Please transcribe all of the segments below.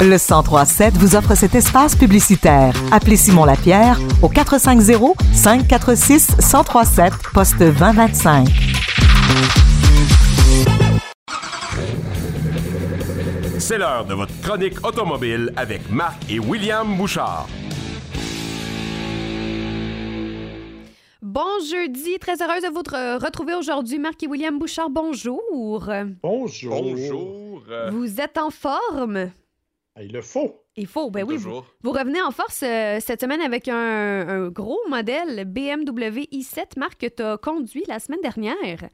Le 1037 vous offre cet espace publicitaire. Appelez Simon Lapierre au 450 546 1037 poste 2025. C'est l'heure de votre chronique automobile avec Marc et William Bouchard. Bon jeudi, très heureuse de vous re- retrouver aujourd'hui. Marc et William Bouchard, bonjour. Bonjour. Bonjour. Euh, Vous êtes en forme? Ah, Il le faut. Il faut, ben oui. Vous, Toujours. vous revenez en force euh, cette semaine avec un, un gros modèle BMW i7, Marc, que tu as conduit la semaine dernière.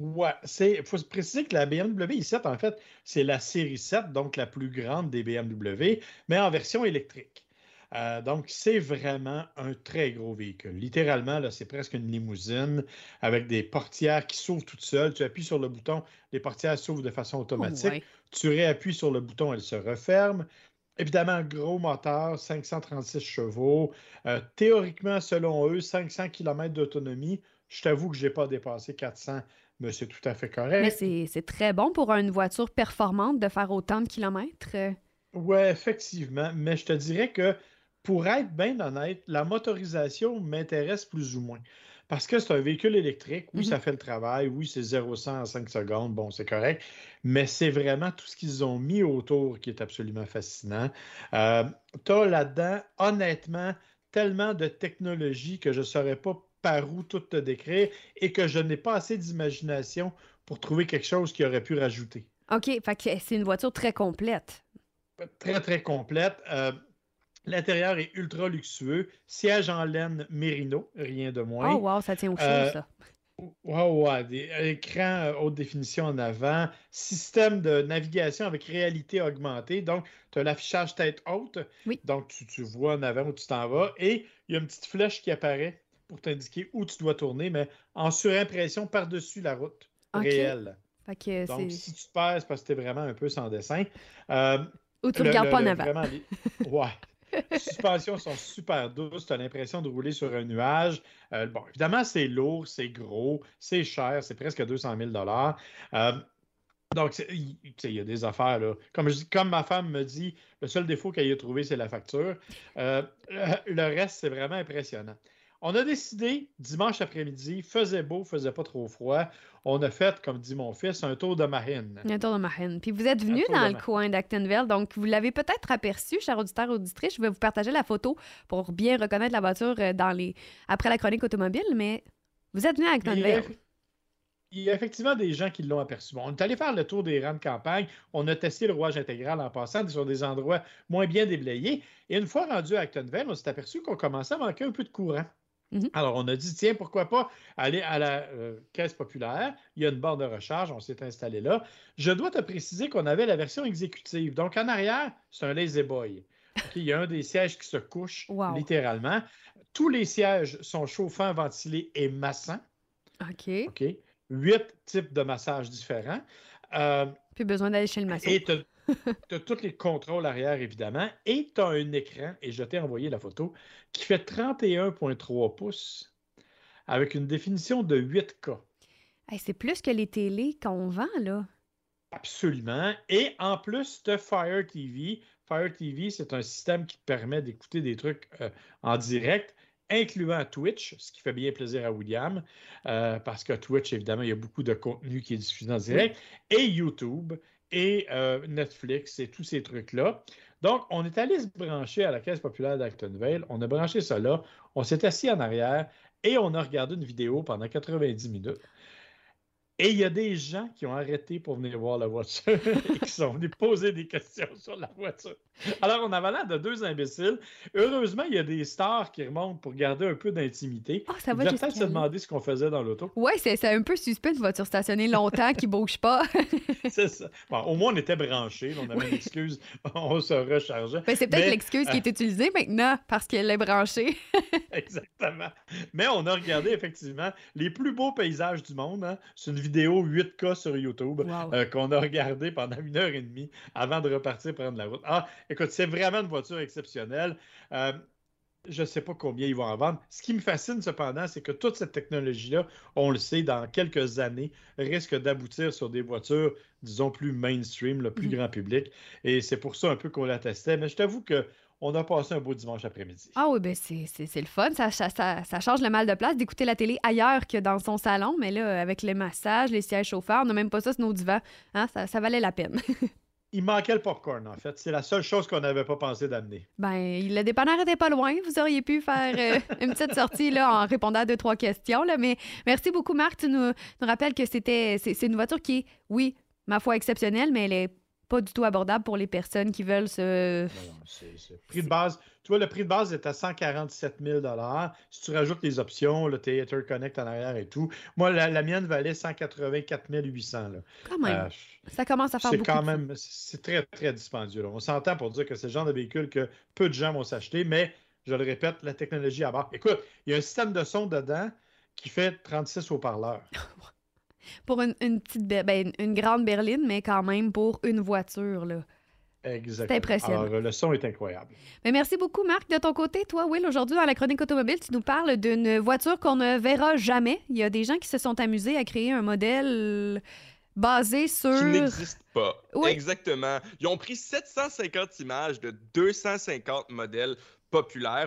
Ouais, c'est faut se préciser que la BMW i7 en fait, c'est la série 7, donc la plus grande des BMW, mais en version électrique. Euh, donc, c'est vraiment un très gros véhicule. Littéralement, là, c'est presque une limousine avec des portières qui s'ouvrent toutes seules. Tu appuies sur le bouton, les portières s'ouvrent de façon automatique. Ouais. Tu réappuies sur le bouton, elle se referme. Évidemment, gros moteur, 536 chevaux. Euh, théoriquement, selon eux, 500 km d'autonomie. Je t'avoue que je n'ai pas dépassé 400, mais c'est tout à fait correct. Mais c'est très bon pour une voiture performante de faire autant de kilomètres. Oui, effectivement, mais je te dirais que pour être bien honnête, la motorisation m'intéresse plus ou moins. Parce que c'est un véhicule électrique, oui, Mhm. ça fait le travail, oui, c'est 0-100 en 5 secondes, bon, c'est correct, mais c'est vraiment tout ce qu'ils ont mis autour qui est absolument fascinant. Euh, tu as là-dedans, honnêtement, tellement de technologie que je ne saurais pas par où tout te décrire et que je n'ai pas assez d'imagination pour trouver quelque chose qui aurait pu rajouter. OK, fait que c'est une voiture très complète. très, très complète. Euh, L'intérieur est ultra luxueux. Siège en laine mérino, rien de moins. Oh wow, ça tient au chaud, Euh, ça. Ouais, ouais, des écrans euh, haute définition en avant, système de navigation avec réalité augmentée. Donc, tu as l'affichage tête haute. Oui. Donc, tu, tu vois en avant où tu t'en vas. Et il y a une petite flèche qui apparaît pour t'indiquer où tu dois tourner, mais en surimpression par-dessus la route réelle. Que Donc, si tu te perds, c'est parce que tu es vraiment un peu sans dessin. Euh, Ou tu le- regardes le- pas en avant. vraiment, Ouais. Les suspensions sont super douces. Tu as l'impression de rouler sur un nuage. Euh, bon, évidemment, c'est lourd, c'est gros, c'est cher, c'est presque 200 000 Euh, donc, il y a des affaires. Là. Comme, ma femme me dit, le seul défaut qu'elle a trouvé, c'est la facture. Euh, le reste, c'est vraiment impressionnant. On a décidé, dimanche après-midi, faisait beau, faisait pas trop froid. On a fait, comme dit mon fils, un tour de marine. Un tour de marine. Puis vous êtes venu dans le coin d'Actonville, donc vous l'avez peut-être aperçu, cher auditeur auditrice. Je vais vous partager la photo pour bien reconnaître la voiture euh, dans les... après la chronique automobile, mais vous êtes venu à Mais il, y a, Actonville. il y a effectivement des gens qui l'ont aperçu. Bon, on est allé faire le tour des rangs de campagne. On a testé le rouage intégral en passant sur des endroits moins bien déblayés. Et une fois rendu à Actonville, on s'est aperçu qu'on commençait à manquer un peu de courant. Mhm. Alors, on a dit, tiens, pourquoi pas aller à la euh, caisse populaire? Il y a une borne de recharge, on s'est installé là. Je dois te préciser qu'on avait la version exécutive. Donc, en arrière, c'est un lazy boy. Il y a un des sièges qui se couche, Wow. littéralement. Tous les sièges sont chauffants, ventilés et massants. OK. OK? Huit types de massages différents. Euh, Plus besoin d'aller chez le et tu as, tous les contrôles arrière, évidemment. Et tu as un écran, et je t'ai envoyé la photo, qui fait 31,3 pouces avec une définition de 8K. Hey, c'est plus que les télés qu'on vend, là. Absolument. Et en plus, tu as Fire TV. Fire TV, c'est un système qui permet d'écouter des trucs euh, en direct, incluant Twitch, ce qui fait bien plaisir à William, euh, parce que Twitch, évidemment, il y a beaucoup de contenu qui est diffusé en direct, et YouTube, et euh, Netflix, et tous ces trucs-là. Donc, on est allé se brancher à la Caisse populaire d'Actonville. On a branché ça là. On s'est assis en arrière et on a regardé une vidéo pendant 90 minutes. Et il y a des gens qui ont arrêté pour venir voir la voiture et qui sont venus poser des questions sur la voiture. Alors, on avait l'air de deux imbéciles. Heureusement, il y a des stars qui remontent pour garder un peu d'intimité. Ah, ça va se demander ce qu'on faisait dans l'auto. Ouais, c'est un peu suspect une voiture stationnée longtemps qui bouge pas. C'est ça. Bon, au moins, on était branchés. On avait une excuse. On se rechargeait. Ben, c'est peut-être Mais- l'excuse qui est utilisée maintenant parce qu'elle est branchée. Exactement. Mais on a regardé effectivement les plus beaux paysages du monde. hein. C'est une vidéo 8K sur YouTube Wow. euh, qu'on a regardé pendant une heure et demie avant de repartir prendre la route. Ah, écoute, c'est vraiment une voiture exceptionnelle. Euh, Je ne sais pas combien ils vont en vendre. Ce qui me fascine cependant, c'est que toute cette technologie-là, on le sait, dans quelques années, risque d'aboutir sur des voitures, disons, plus mainstream, le plus Mhm. grand public. Et c'est pour ça un peu qu'on la testait. Mais je t'avoue que on a passé un beau dimanche après-midi. Ah oui, ben c'est c'est- c'est le fun. Ça, ça, ça- change le mal de place d'écouter la télé ailleurs que dans son salon. Mais là, avec les massages, les sièges chauffeurs, on n'a même pas ça sur nos divans. Hein, ça, ça valait la peine. Il manquait le popcorn, en fait. C'est la seule chose qu'on n'avait pas pensé d'amener. Ben, le dépanneur était pas loin. Vous auriez pu faire euh, une petite sortie là, en répondant à deux, trois questions. Là. Mais merci beaucoup, Marc. Tu nous, nous rappelles que c'était c'est c'est une voiture qui est, oui, ma foi, exceptionnelle, mais elle est pas du tout abordable pour les personnes qui veulent se. Non, non, c'est- c'est- Prix de base, tu vois, le prix de base est à 147 000 Si tu rajoutes les options, le Theater Connect en arrière et tout, moi, la, la mienne valait 184 800. là. Quand même. Euh, ça commence à faire c'est beaucoup. quand de- même, c'est très, très dispendieux. là. On s'entend pour dire que c'est le genre de véhicule que peu de gens vont s'acheter, mais je le répète, la technologie à bord. Écoute, il y a un système de son dedans qui fait 36 haut-parleurs. Pour une, une petite, ben, une grande berline, mais quand même pour une voiture. Là. Exactement. impressionnant. Alors, euh, le son est incroyable. Mais merci beaucoup, Marc. De ton côté, toi, Will, aujourd'hui, dans la chronique automobile, tu nous parles d'une voiture qu'on ne verra jamais. Il y a des gens qui se sont amusés à créer un modèle basé sur. qui n'existe pas. Oui. Exactement. Ils ont pris 750 images de 250 modèles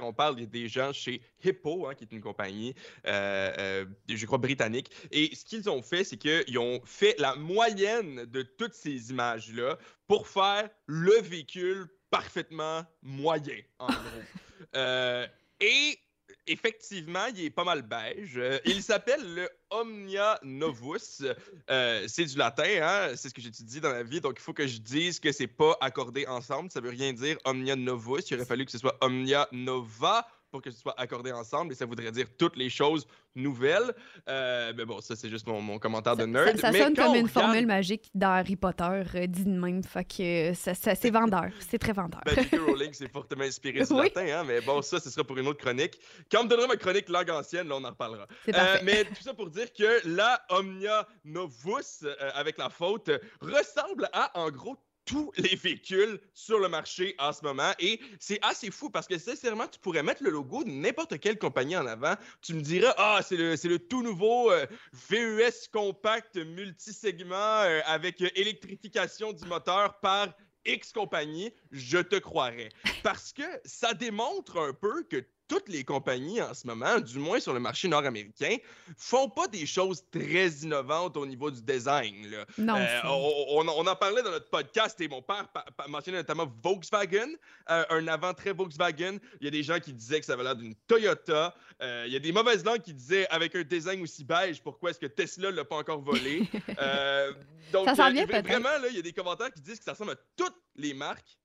On parle des- des gens chez Hippo, hein, qui est une compagnie, euh, euh, je crois, britannique. Et ce qu'ils ont fait, c'est qu'ils ont fait la moyenne de toutes ces images-là pour faire le véhicule parfaitement moyen, en gros. Euh, et effectivement, il est pas mal beige. Euh, il s'appelle le Omnia Novus. Euh, c'est du latin, hein? c'est ce que j'étudie dans la vie, donc il faut que je dise que c'est pas accordé ensemble. Ça veut rien dire Omnia Novus. Il aurait fallu que ce soit Omnia Nova pour que ce soit accordé ensemble, et ça voudrait dire toutes les choses nouvelles. Euh, mais bon, ça c'est juste mon, mon commentaire de Ça, nerd. ça sonne comme une regarde- formule magique dans Harry Potter, euh, dit de même. Fait que euh, ça, c'est vendeur. C'est très vendeur. Ben, J.K. Rowling s'est fortement inspiré du Oui. latin, hein, mais bon, ça, ce sera pour une autre chronique. Quand on me donnera ma chronique langue ancienne, là, on en reparlera. Euh, mais tout ça pour dire que la Omnia Novus, avec la faute, ressemble à, en gros, tous les véhicules sur le marché en ce moment. Et c'est assez fou parce que, sincèrement, tu pourrais mettre le logo de n'importe quelle compagnie en avant. Tu me dirais, ah, c'est le, tout nouveau euh, VUS compact multisegment euh, avec euh, électrification du moteur par X compagnie, je te croirais. Parce que ça démontre un peu que toutes les compagnies en ce moment, du moins sur le marché nord-américain, font pas des choses très innovantes au niveau du design. là. non. Euh, on, en parlait dans notre podcast et mon père mentionnait notamment Volkswagen, euh, un avant très Volkswagen. Il y a des gens qui disaient que ça avait l'air d'une Toyota. Euh, il y a des mauvaises langues qui disaient avec un design aussi beige, pourquoi est-ce que Tesla l'a pas encore volé? Donc, Ça. Vraiment, là, il y a des commentaires qui disent que ça ressemble à toutes les marques.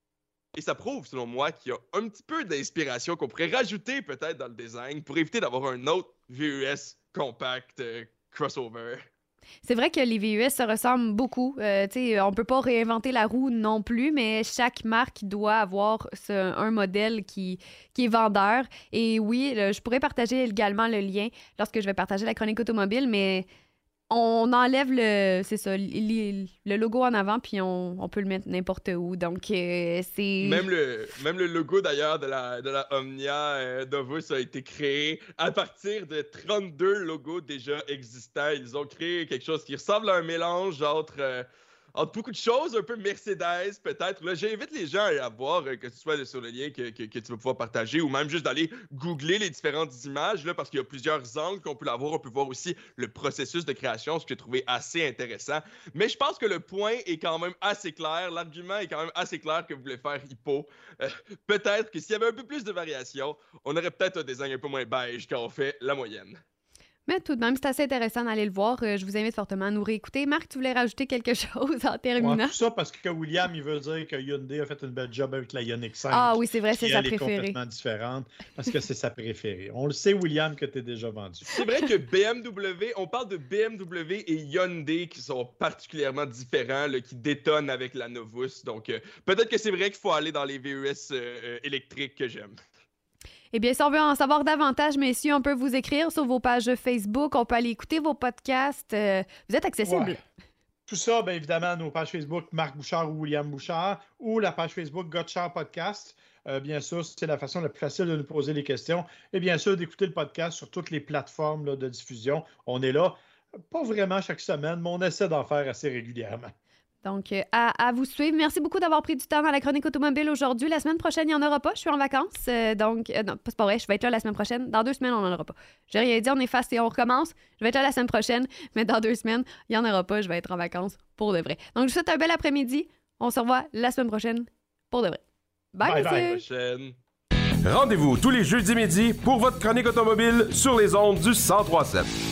Et ça prouve, selon moi, qu'il y a un petit peu d'inspiration qu'on pourrait rajouter peut-être dans le design pour éviter d'avoir un autre VUS compact euh, crossover. C'est vrai que les VUS se ressemblent beaucoup. Euh, on peut pas réinventer la roue non plus, mais chaque marque doit avoir un modèle qui, qui est vendeur. Et oui, je pourrais partager également le lien lorsque je vais partager la chronique automobile, mais on enlève le, c'est ça, logo en avant, puis on, on peut le mettre n'importe où. Donc, euh, c'est... Même le, même le logo d'ailleurs de la, de la Omnia euh, a été créé à partir de 32 logos déjà existants. Ils ont créé quelque chose qui ressemble à un mélange entre, euh, entre beaucoup de choses, un peu Mercedes peut-être. Là, J'invite les gens à voir, euh, que ce soit sur le lien que, tu vas pouvoir partager ou même juste d'aller googler les différentes images là, parce qu'il y a plusieurs angles qu'on peut l'avoir. On peut voir aussi le processus de création, ce que j'ai trouvé assez intéressant. Mais je pense que le point est quand même assez clair. L'argument est quand même assez clair que vous voulez faire Hippo. Euh, peut-être que s'il y avait un peu plus de variation, on aurait peut-être un design un peu moins beige quand on fait la moyenne. Mais tout de même, c'est assez intéressant d'aller le voir. Euh, je vous invite fortement à nous réécouter. Marc, tu voulais rajouter quelque chose en Ouais, terminant? tout ça parce que William, il veut dire que Hyundai a fait une belle job avec la Ioniq 5. Ah oui, c'est vrai, c'est sa elle, est préférée. complètement différente parce que c'est sa préférée. On le sait, William, que tu es déjà vendu. C'est vrai que BMW, on parle de BMW et Hyundai qui sont particulièrement différents, là, qui détonnent avec la Novus. Donc euh, peut-être que c'est vrai qu'il faut aller dans les VUS euh, euh, électriques que j'aime. Eh bien, si on veut en savoir davantage, messieurs, on peut vous écrire sur vos pages Facebook, on peut aller écouter vos podcasts. Euh, vous êtes accessible. Tout ça, bien évidemment, nos pages Facebook Marc Bouchard ou William Bouchard ou la page Facebook Gotchard Podcast. bien sûr, c'est la façon la plus facile de nous poser les questions. Et bien sûr, d'écouter le podcast sur toutes les plateformes de diffusion. On est là, pas vraiment chaque semaine, mais on essaie d'en faire assez régulièrement. Donc, euh, à, vous suivre. Merci beaucoup d'avoir pris du temps dans la chronique automobile aujourd'hui. La semaine prochaine, il n'y en aura pas. Je suis en vacances. Euh, donc, euh, non, c'est pas vrai. Je vais être là la semaine prochaine. Dans deux semaines, on n'en aura pas. J'ai rien dit. On efface et on recommence. Je vais être là la semaine prochaine. Mais dans deux semaines, il n'y en aura pas. Je vais être en vacances pour de vrai. Donc, je vous souhaite un bel après-midi. On se revoit la semaine prochaine pour de vrai. Bye, bye, bye. Rendez-vous tous les jeudis midi pour votre chronique automobile sur les ondes du 1037.